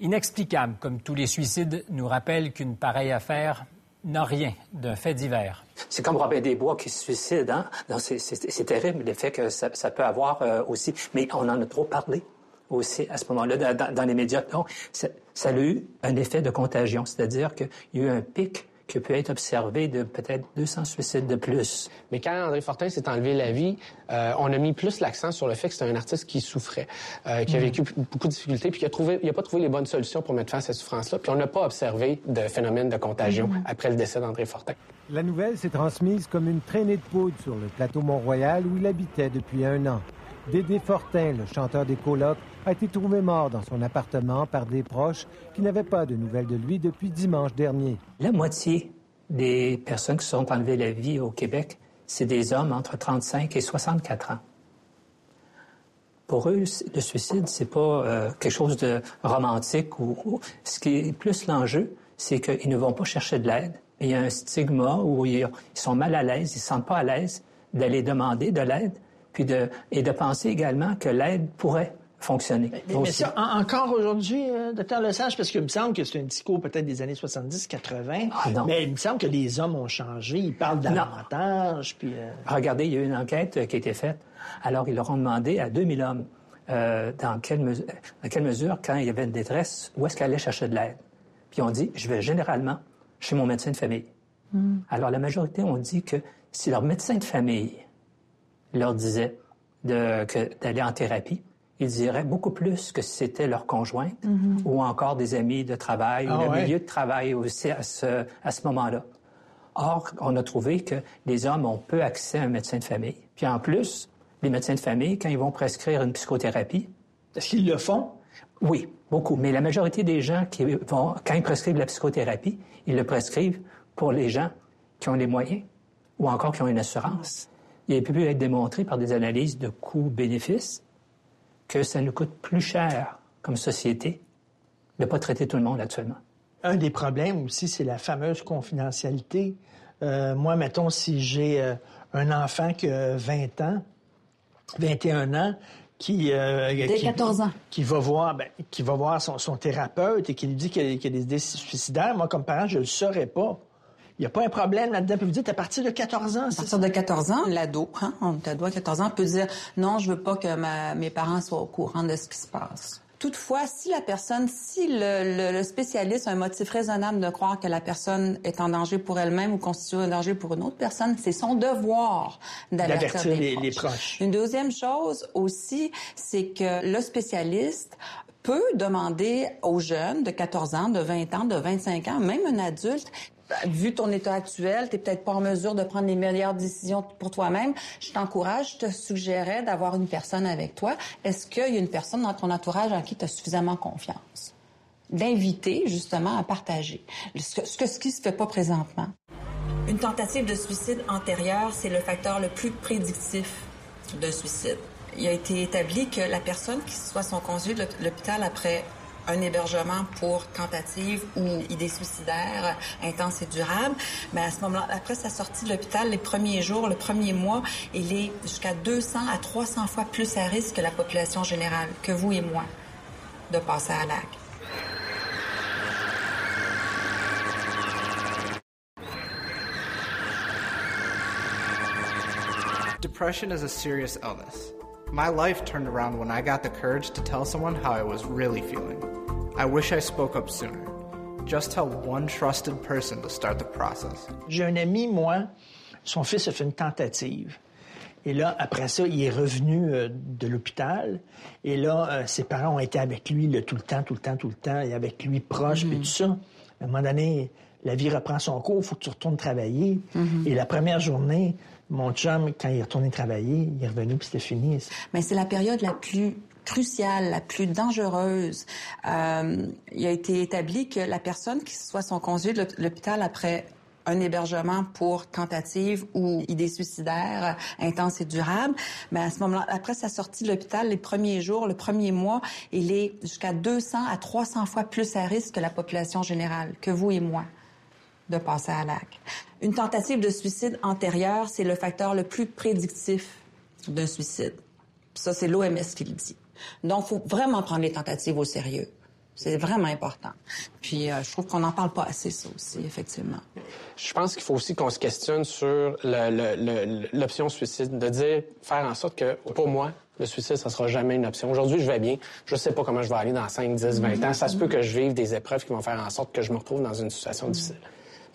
inexplicable comme tous les suicides, nous rappelle qu'une pareille affaire n'a rien d'un fait divers. C'est comme Robin Desbois qui se suicide. Hein? C'est terrible l'effet que ça, peut avoir euh, aussi. Mais on en a trop parlé aussi à ce moment-là dans, les médias. Ça a eu un effet de contagion, c'est-à-dire qu'il y a eu un pic qui peut être observé de peut-être 200 suicides de plus. Mais quand André Fortin s'est enlevé la vie, euh, on a mis plus l'accent sur le fait que c'était un artiste qui souffrait, euh, qui a mm. vécu beaucoup de difficultés, puis qui a trouvé, il a pas trouvé les bonnes solutions pour mettre fin à cette souffrance-là. Puis on n'a pas observé de phénomène de contagion mm. après le décès d'André Fortin. La nouvelle s'est transmise comme une traînée de poudre sur le plateau Mont-Royal où il habitait depuis un an. Dédé Fortin, le chanteur des colocs, a été trouvé mort dans son appartement par des proches qui n'avaient pas de nouvelles de lui depuis dimanche dernier. La moitié des personnes qui sont enlevées la vie au Québec, c'est des hommes entre 35 et 64 ans. Pour eux, le suicide, c'est pas euh, quelque chose de romantique ou, ce qui est plus l'enjeu, c'est qu'ils ne vont pas chercher de l'aide. Il y a un stigma où ils, sont mal à l'aise, ils ne se sentent pas à l'aise d'aller demander de l'aide puis de, et de penser également que l'aide pourrait fonctionner. Mais, ça, encore aujourd'hui, euh, docteur Lesage, parce qu'il me semble que c'est un discours peut-être des années 70-80, ah, mais il me semble que les hommes ont changé, ils parlent davantage. Puis, euh, Regardez, il y a eu une enquête euh, qui a été faite. Alors, ils leur ont demandé à 2000 hommes dans, quelle mesure, dans quelle mesure, quand il y avait une détresse, où est-ce qu'ils allaient chercher de l'aide. Puis ils ont dit, je vais généralement chez mon médecin de famille. Hmm. Alors, la majorité ont dit que si leur médecin de famille leur disait d'aller en thérapie, ils diraient beaucoup plus que si c'était leur conjointe mm-hmm. ou encore des amis de travail ou ah le milieu de travail aussi à ce, à ce moment-là. Or, on a trouvé que les hommes ont peu accès à un médecin de famille. Puis en plus, les médecins de famille, quand ils vont prescrire une psychothérapie... Est-ce qu'ils le font? Oui, beaucoup. Mais la majorité des gens qui vont, quand ils prescrivent la psychothérapie, ils le prescrivent pour les gens qui ont les moyens ou encore qui ont une assurance il a pu être démontré par des analyses de coûts-bénéfices que ça nous coûte plus cher comme société de ne pas traiter tout le monde actuellement. Un des problèmes aussi, c'est la fameuse confidentialité. Euh, moi, mettons, si j'ai euh, un enfant qui a 20 ans, 21 ans, qui, euh, qui, 14 ans. qui va voir, ben, qui va voir son, son, thérapeute et qui lui dit qu'il y, a des idées suicidaires, moi, comme parent, je ne le saurais pas. Il n'y a pas un problème là-dedans. Puis vous dites, à partir de 14 ans, À partir de 14 ans, l'ado, hein, l'ado à 14 ans peut dire, non, je veux pas que mes parents soient au courant de ce qui se passe. Toutefois, si la personne, si le, spécialiste a un motif raisonnable de croire que la personne est en danger pour elle-même ou constitue un danger pour une autre personne, c'est son devoir d'avertir les, les, proches. Une deuxième chose aussi, c'est que le spécialiste peut demander aux jeunes de 14 ans, de 20 ans, de 25 ans, même un adulte, vu ton état actuel, tu n'es peut-être pas en mesure de prendre les meilleures décisions pour toi-même. Je t'encourage, je te suggérais d'avoir une personne avec toi. Est-ce qu'il y a une personne dans ton entourage en qui tu as suffisamment confiance? D'inviter, justement, à partager. Ce, que, ce qui se fait pas présentement. Une tentative de suicide antérieure, c'est le facteur le plus prédictif de suicide. Il a été établi que la personne qui soit son conduit de l'hôpital après un hébergement pour tentative ou idée suicidaire intense et durable. Mais à ce moment-là, après sa sortie de l'hôpital, les premiers jours, le premier mois, il est jusqu'à 200 à 300 fois plus à risque que la population générale, que vous et moi, de passer à l'acte. Depression is a serious illness. My life turned around when I got the courage to tell someone how I was really feeling. I wish I spoke up sooner. Just tell one trusted person to start the process. J'ai un ami, moi, son fils a fait une tentative. Et là, après ça, il est revenu euh, de l'hôpital. Et là, euh, ses parents ont été avec lui tout le temps, tout le temps, tout le temps, et avec lui proche, puis mm-hmm. tout ça. À un moment donné, la vie reprend son cours, il faut que tu retournes travailler. Mm-hmm. Et la première journée, mon chum, quand il est retourné travailler, il est revenu puis c'était fini. Mais c'est la période la plus cruciale, la plus dangereuse. Euh, il a été établi que la personne qui soit son conduit de l'hôpital après un hébergement pour tentative ou idée suicidaire intense et durable, mais à ce moment-là, après sa sortie de l'hôpital, les premiers jours, le premier mois, il est jusqu'à 200 à 300 fois plus à risque que la population générale, que vous et moi de passer à l'acte. Une tentative de suicide antérieure, c'est le facteur le plus prédictif d'un suicide. Ça, c'est l'OMS qui le dit. Donc, faut vraiment prendre les tentatives au sérieux. C'est vraiment important. Puis, euh, je trouve qu'on n'en parle pas assez, ça aussi, effectivement. Je pense qu'il faut aussi qu'on se questionne sur l'option suicide, de dire, faire en sorte que, pour moi, Le suicide, ça sera jamais une option. Aujourd'hui, je vais bien. Je sais pas comment je vais aller dans 5, 10, 20 ans. Ça se peut que je vive des épreuves qui vont faire en sorte que je me retrouve dans une situation difficile.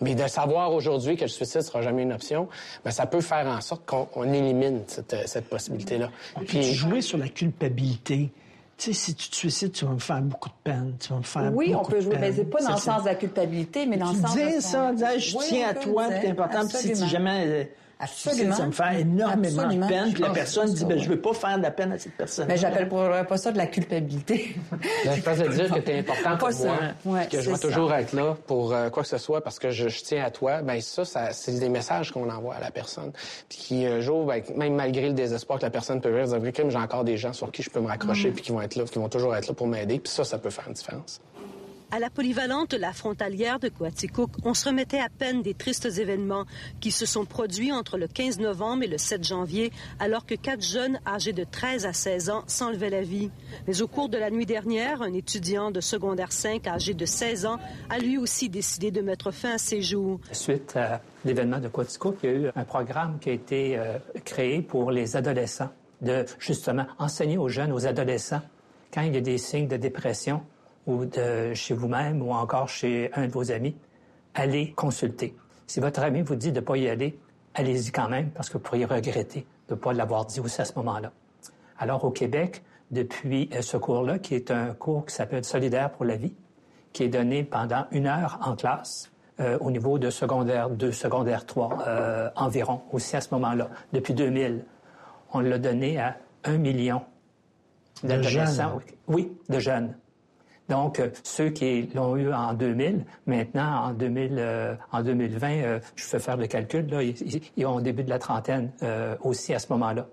Mais de savoir aujourd'hui que le suicide sera jamais une option, ben, ça peut faire en sorte qu'on élimine cette, cette possibilité-là. Puis jouer sur la culpabilité. Tu sais, si tu te suicides, tu vas me faire beaucoup de peine. Tu vas me faire Oui, on peut de jouer, mais c'est pas dans le ça. sens de la culpabilité, mais dans tu le sens de dis son- ça, dis, je Oui, tiens à toi, c'est dire. important. Puis si jamais euh, Absolument. ça me fait énormément Absolument. de peine. Puis la Je pense personne dit, ben, ça, je veux pas faire de la peine à cette personne. Mais j'appelle pas, pas ça de la culpabilité. Ben, je pense de dire que tu es important pour ça. moi, Ouais, que je vais c'est toujours ça. être là pour euh, quoi que ce soit parce que je, je tiens à toi. Ben ça, ça c'est des messages qu'on envoie à la personne. Puis qui un jour, ben, même malgré le désespoir que la personne peut vivre, dire, Crime, j'ai encore des gens sur qui je peux me raccrocher Mm. puis qui vont être là, qui vont toujours être là pour m'aider. Puis ça, ça peut faire une différence. À la polyvalente La Frontalière de Coaticook, on se remettait à peine des tristes événements qui se sont produits entre le 15 novembre et le 7 janvier, alors que quatre jeunes âgés de 13 à 16 ans s'enlevaient la vie. Mais au cours de la nuit dernière, un étudiant de secondaire 5 âgé de 16 ans a lui aussi décidé de mettre fin à ses jours. Suite à l'événement de Quatico, il y a eu un programme qui a été euh, créé pour les adolescents, de justement enseigner aux jeunes, aux adolescents, quand il y a des signes de dépression ou de chez vous-même ou encore chez un de vos amis, allez consulter. Si votre ami vous dit de ne pas y aller, allez-y quand même parce que vous pourriez regretter de ne pas l'avoir dit aussi à ce moment-là. Alors au Québec, depuis euh, ce cours-là, qui est un cours qui s'appelle Solidaire pour la vie, qui est donné pendant une heure en classe euh, au niveau de secondaire 2, secondaire 3 euh, environ, aussi à ce moment-là. Depuis 2000, on l'a donné à un million De d'adolescents. jeunes. Oui, de jeunes. Donc, euh, ceux qui l'ont eu en 2000, maintenant, en, 2000, euh, en 2020, euh, je fais faire le calcul, là, ils, ils- ils ont au début de la trentaine euh, aussi à ce moment-là.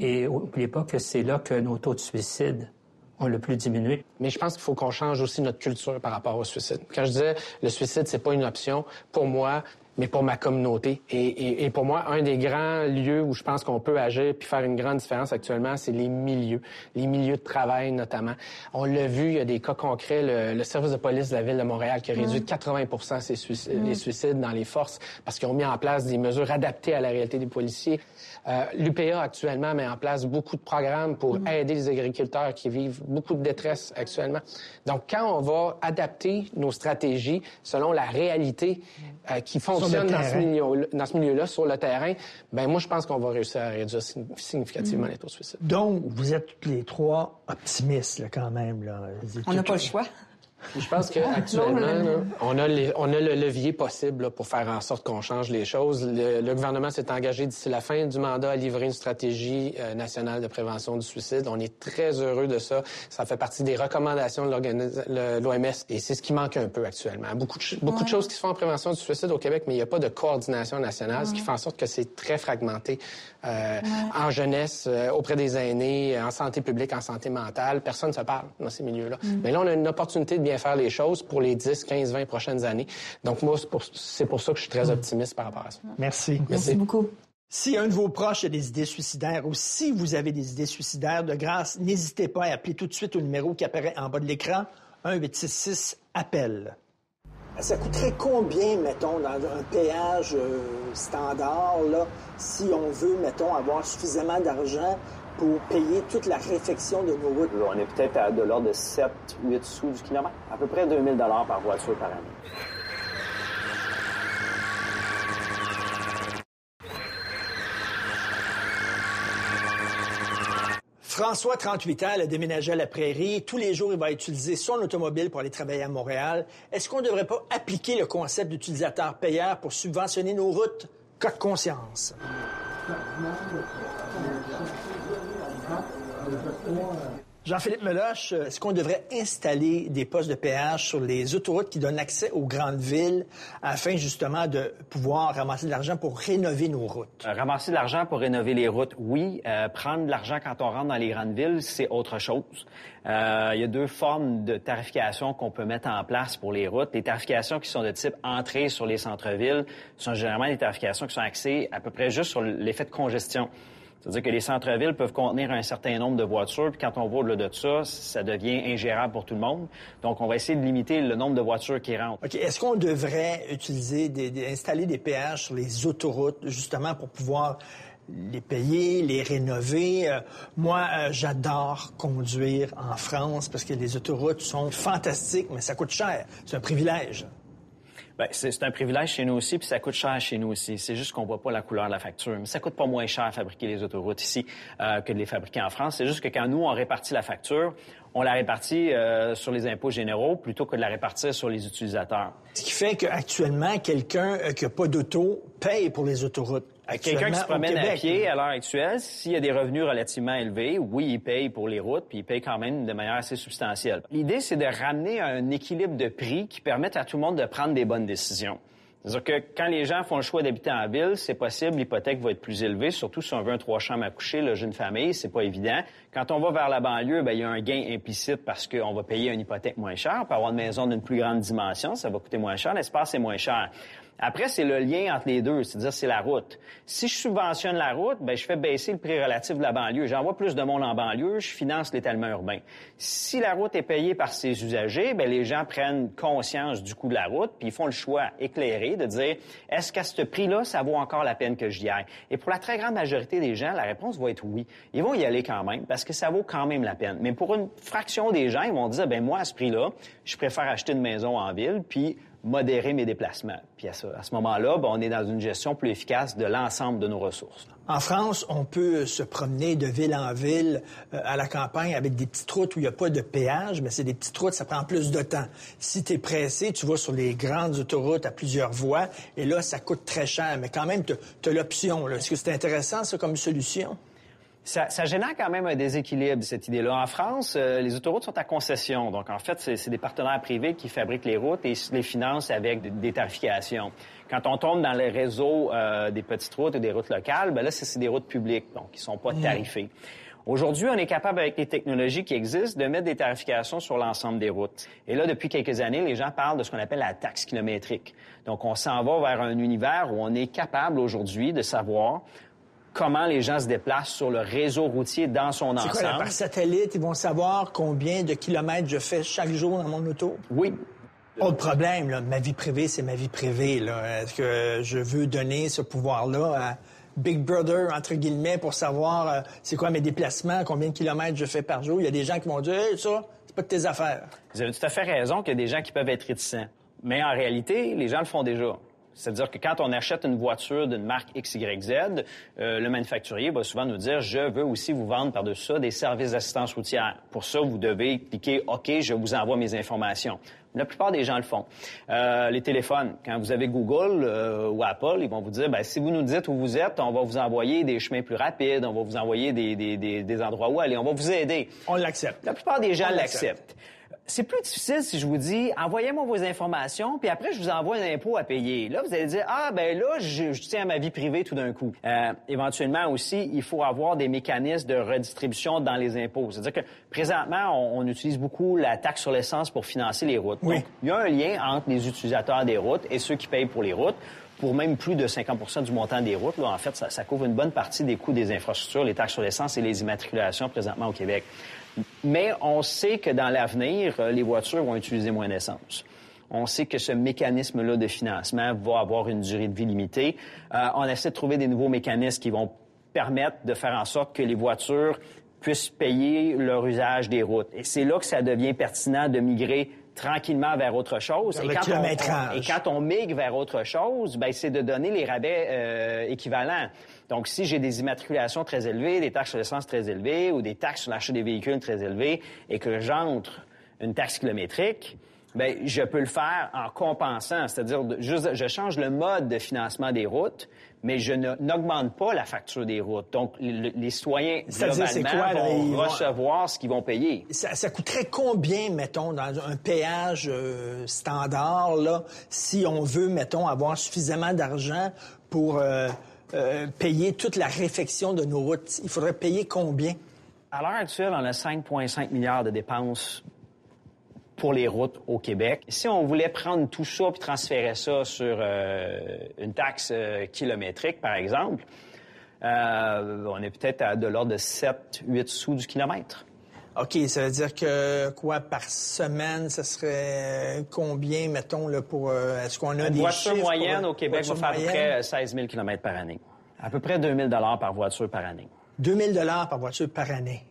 Et n'oubliez pas que c'est là que nos taux de suicide ont le plus diminué. Mais je pense qu'il faut qu'on change aussi notre culture par rapport au suicide. Quand je disais le suicide, c'est pas une option pour moi, mais pour ma communauté. Et, et- et pour moi, un des grands lieux où je pense qu'on peut agir puis faire une grande différence actuellement, c'est les milieux, les milieux de travail notamment. On l'a vu, il y a des cas concrets. Le, le service de police de la ville de Montréal qui a réduit de 80% ses suicides, les suicides dans les forces parce qu'ils ont mis en place des mesures adaptées à la réalité des policiers. Euh, L'UPA actuellement met en place beaucoup de programmes pour aider les agriculteurs qui vivent beaucoup de détresse actuellement. Donc, quand on va adapter nos stratégies selon la réalité euh, qui fonctionne dans ce milieu dans ce milieu-là, sur le terrain, ben moi, je pense qu'on va réussir à réduire sign- significativement Mm. les taux de suicide. Donc, vous êtes tous les trois optimistes, là, quand même. Là. On n'a pas le choix. Je pense qu'actuellement, on, a les- on a le levier possible là, pour faire en sorte qu'on change les choses. Le, le gouvernement s'est engagé d'ici la fin du mandat à livrer une stratégie euh, nationale de prévention du suicide. On est très heureux de ça. Ça fait partie des recommandations de l'OMS et c'est ce qui manque un peu actuellement. Beaucoup de, choses qui se font en prévention du suicide au Québec, mais il n'y a pas de coordination nationale, ce qui fait en sorte que c'est très fragmenté euh, en jeunesse, euh, auprès des aînés, en santé publique, en santé mentale. Personne ne se parle dans ces milieux-là. Mm. Mais là, on a une opportunité de bien faire les choses pour les 10, 15, 20 prochaines années. Donc, moi, c'est pour, c'est pour ça que je suis très optimiste par rapport à ça. Merci. Merci beaucoup. Si un de vos proches a des idées suicidaires ou si vous avez des idées suicidaires, de grâce, n'hésitez pas à appeler tout de suite au numéro qui apparaît en bas de l'écran, 1-866-APPEL. Ça coûterait combien, mettons, dans un péage euh, standard, là, si on veut, mettons, avoir suffisamment d'argent pour payer toute la réfection de nos routes? On est peut-être à de l'ordre de 7, 8 sous du kilomètre. À peu près 2000 par voiture par année. François, 38 ans, a déménagé à la prairie. Tous les jours, il va utiliser son automobile pour aller travailler à Montréal. Est-ce qu'on ne devrait pas appliquer le concept d'utilisateur payeur pour subventionner nos routes? Cas de conscience. Jean-Philippe Meloche, est-ce qu'on devrait installer des postes de péage sur les autoroutes qui donnent accès aux grandes villes afin justement de pouvoir ramasser de l'argent pour rénover nos routes? Euh, ramasser de l'argent pour rénover les routes, oui. Euh, prendre de l'argent quand on rentre dans les grandes villes, c'est autre chose. Euh, il y a deux formes de tarification qu'on peut mettre en place pour les routes. Les tarifications qui sont de type entrée sur les centres-villes sont généralement des tarifications qui sont axées à peu près juste sur l'effet de congestion. C'est-à-dire que les centres-villes peuvent contenir un certain nombre de voitures, puis quand on va au-delà de ça, ça devient ingérable pour tout le monde. Donc, on va essayer de limiter le nombre de voitures qui rentrent. OK. Est-ce qu'on devrait utiliser, des, installer des péages sur les autoroutes, justement, pour pouvoir les payer, les rénover? Euh, moi, euh, j'adore conduire en France parce que les autoroutes sont fantastiques, mais ça coûte cher. C'est un privilège. Bien, c'est un privilège chez nous aussi, puis ça coûte cher chez nous aussi. C'est juste qu'on voit pas la couleur de la facture. Mais ça coûte pas moins cher à fabriquer les autoroutes ici euh, que de les fabriquer en France. C'est juste que quand nous, on répartit la facture, on la répartit sur les impôts généraux plutôt que de la répartir sur les utilisateurs. Ce qui fait qu'actuellement, quelqu'un qui n'a pas d'auto paye pour les autoroutes. Quelqu'un qui se promène à pied à l'heure actuelle, s'il y a des revenus relativement élevés, oui, il paye pour les routes, puis il paye quand même de manière assez substantielle. L'idée, c'est de ramener un équilibre de prix qui permette à tout le monde de prendre des bonnes décisions. C'est-à-dire que quand les gens font le choix d'habiter en ville, c'est possible, l'hypothèque va être plus élevée, surtout si on veut un trois chambres à coucher, le jeune famille, c'est pas évident. Quand on va vers la banlieue, ben, il y a un gain implicite parce qu'on va payer une hypothèque moins chère. Peut avoir une maison d'une plus grande dimension, ça va coûter moins cher, l'espace est moins cher. Après, c'est le lien entre les deux, c'est-à-dire c'est la route. Si je subventionne la route, ben je fais baisser le prix relatif de la banlieue. J'envoie plus de monde en banlieue, je finance l'étalement urbain. Si la route est payée par ses usagers, ben les gens prennent conscience du coût de la route, puis ils font le choix éclairé de dire est-ce qu'à ce prix-là, ça vaut encore la peine que j'y aille? Et pour la très grande majorité des gens, la réponse va être oui. Ils vont y aller quand même parce que ça vaut quand même la peine. Mais pour une fraction des gens, ils vont dire ben moi à ce prix-là, je préfère acheter une maison en ville, puis modérer mes déplacements. Puis à ce, moment-là, ben, on est dans une gestion plus efficace de l'ensemble de nos ressources. En France, on peut se promener de ville en ville euh, à la campagne avec des petites routes où il n'y a pas de péage, mais c'est des petites routes, ça prend plus de temps. Si tu es pressé, tu vas sur les grandes autoroutes à plusieurs voies, et là, ça coûte très cher, mais quand même, tu as, l'option. Est-ce que c'est intéressant, ça, comme solution? Ça, ça, génère quand même un déséquilibre, cette idée-là. En France, euh, les autoroutes sont à concession. Donc, en fait, c'est des partenaires privés qui fabriquent les routes et les financent avec des tarifications. Quand on tombe dans les réseaux euh, des petites routes et des routes locales, ben là, c'est des routes publiques, donc qui sont pas mmh. tarifées. Aujourd'hui, on est capable, avec les technologies qui existent, de mettre des tarifications sur l'ensemble des routes. Et là, depuis quelques années, les gens parlent de ce qu'on appelle la taxe kilométrique. Donc, on s'en va vers un univers où on est capable aujourd'hui de savoir comment les gens se déplacent sur le réseau routier dans son ensemble. Quoi, par satellite, ils vont savoir combien de kilomètres je fais chaque jour dans mon auto? Oui. Autre problème, là, ma vie privée, c'est ma vie privée. Est-ce que je veux donner ce pouvoir-là à Big Brother, entre guillemets, pour savoir euh, c'est quoi mes déplacements, combien de kilomètres je fais par jour? Il y a des gens qui vont dire hey, ça, c'est pas de tes affaires. Vous avez tout à fait raison qu'il y a des gens qui peuvent être réticents. Mais en réalité, les gens le font déjà. C'est-à-dire que quand on achète une voiture d'une marque XYZ, euh, le manufacturier va souvent nous dire je veux aussi vous vendre par-dessus ça des services d'assistance routière. Pour ça, vous devez cliquer OK, je vous envoie mes informations. La plupart des gens le font. Euh, les téléphones, quand vous avez Google euh, ou Apple, ils vont vous dire ben, si vous nous dites où vous êtes, on va vous envoyer des chemins plus rapides, on va vous envoyer des, des, des, des endroits où aller, on va vous aider. On l'accepte. La plupart des gens l'acceptent c'est plus difficile si je vous dis envoyez-moi vos informations, puis après je vous envoie un impôt à payer. Là, vous allez dire ah ben là je, tiens à ma vie privée tout d'un coup. Euh, éventuellement aussi, il faut avoir des mécanismes de redistribution dans les impôts. C'est-à-dire que présentement, on, utilise beaucoup la taxe sur l'essence pour financer les routes. Oui. Donc, il y a un lien entre les utilisateurs des routes et ceux qui payent pour les routes pour même plus de 50 du montant des routes. Là, en fait, ça, ça, couvre une bonne partie des coûts des infrastructures, les taxes sur l'essence et les immatriculations présentement au Québec. Mais on sait que dans l'avenir, euh, les voitures vont utiliser moins d'essence. On sait que ce mécanisme-là de financement va avoir une durée de vie limitée. Euh, on essaie de trouver des nouveaux mécanismes qui vont permettre de faire en sorte que les voitures puissent payer leur usage des routes. Et c'est là que ça devient pertinent de migrer tranquillement vers autre chose. et, quand on, et, quand on, migre vers autre chose, ben, c'est de donner les rabais euh, équivalents. Donc, si j'ai des immatriculations très élevées, des taxes sur l'essence très élevées ou des taxes sur l'achat des véhicules très élevées et que j'entre une taxe kilométrique, ben, je peux le faire en compensant, c'est-à-dire juste, je change le mode de financement des routes, mais je n'augmente pas la facture des routes. Donc, les citoyens, globalement, vont recevoir ce qu'ils vont payer. Ça, coûterait combien, mettons, dans un péage euh, standard, là, si on veut, mettons, avoir suffisamment d'argent pour... Euh, euh, payer toute la réfection de nos routes? Il faudrait payer combien? À l'heure actuelle, on a 5,5 milliards de dépenses pour les routes au Québec. Si on voulait prendre tout ça puis transférer ça sur euh, une taxe euh, kilométrique, par exemple, on est peut-être à de l'ordre de 7-8 sous du kilomètre. OK, ça veut dire que quoi par semaine, ce serait combien, mettons, là, pour. Est-ce qu'on a Une des voiture moyenne au Québec va faire à peu près 16 000 km par année. À peu près 2000 dollars par voiture par année. 2000 dollars par voiture par année.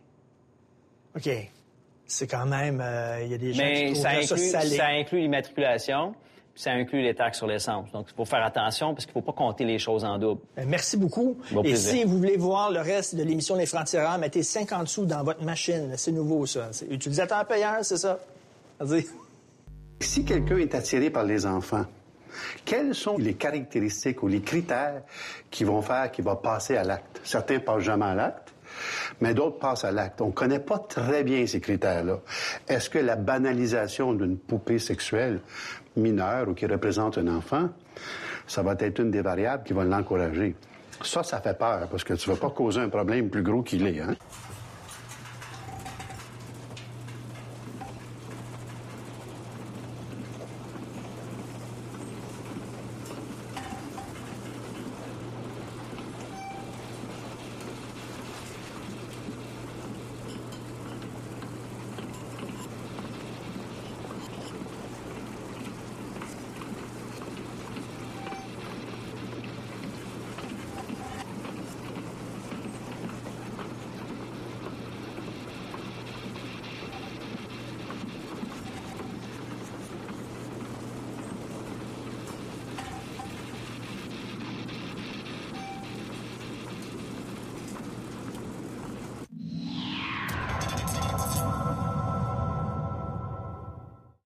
OK. C'est quand même... euh, Il y a des gens Mais qui ça trouvent ça inclut, salé. ça inclut l'immatriculation, puis ça inclut les taxes sur l'essence. Donc, il faut faire attention parce qu'il ne faut pas compter les choses en double. Euh, Merci beaucoup. Bon Et plaisir. si vous voulez voir le reste de l'émission Les Francs-Tireurs, mettez 50 sous dans votre machine. C'est nouveau, ça. C'est utilisateur payeur, c'est ça? Vas-y. Si quelqu'un est attiré par les enfants, quelles sont les caractéristiques ou les critères qui vont faire qu'il va passer à l'acte? Certains passent jamais à l'acte, mais d'autres passent à l'acte. On ne connaît pas très bien ces critères-là. Est-ce que la banalisation d'une poupée sexuelle mineure ou qui représente un enfant, ça va être une des variables qui va l'encourager? Ça, ça fait peur parce que tu ne vas pas causer un problème plus gros qu'il est. Hein?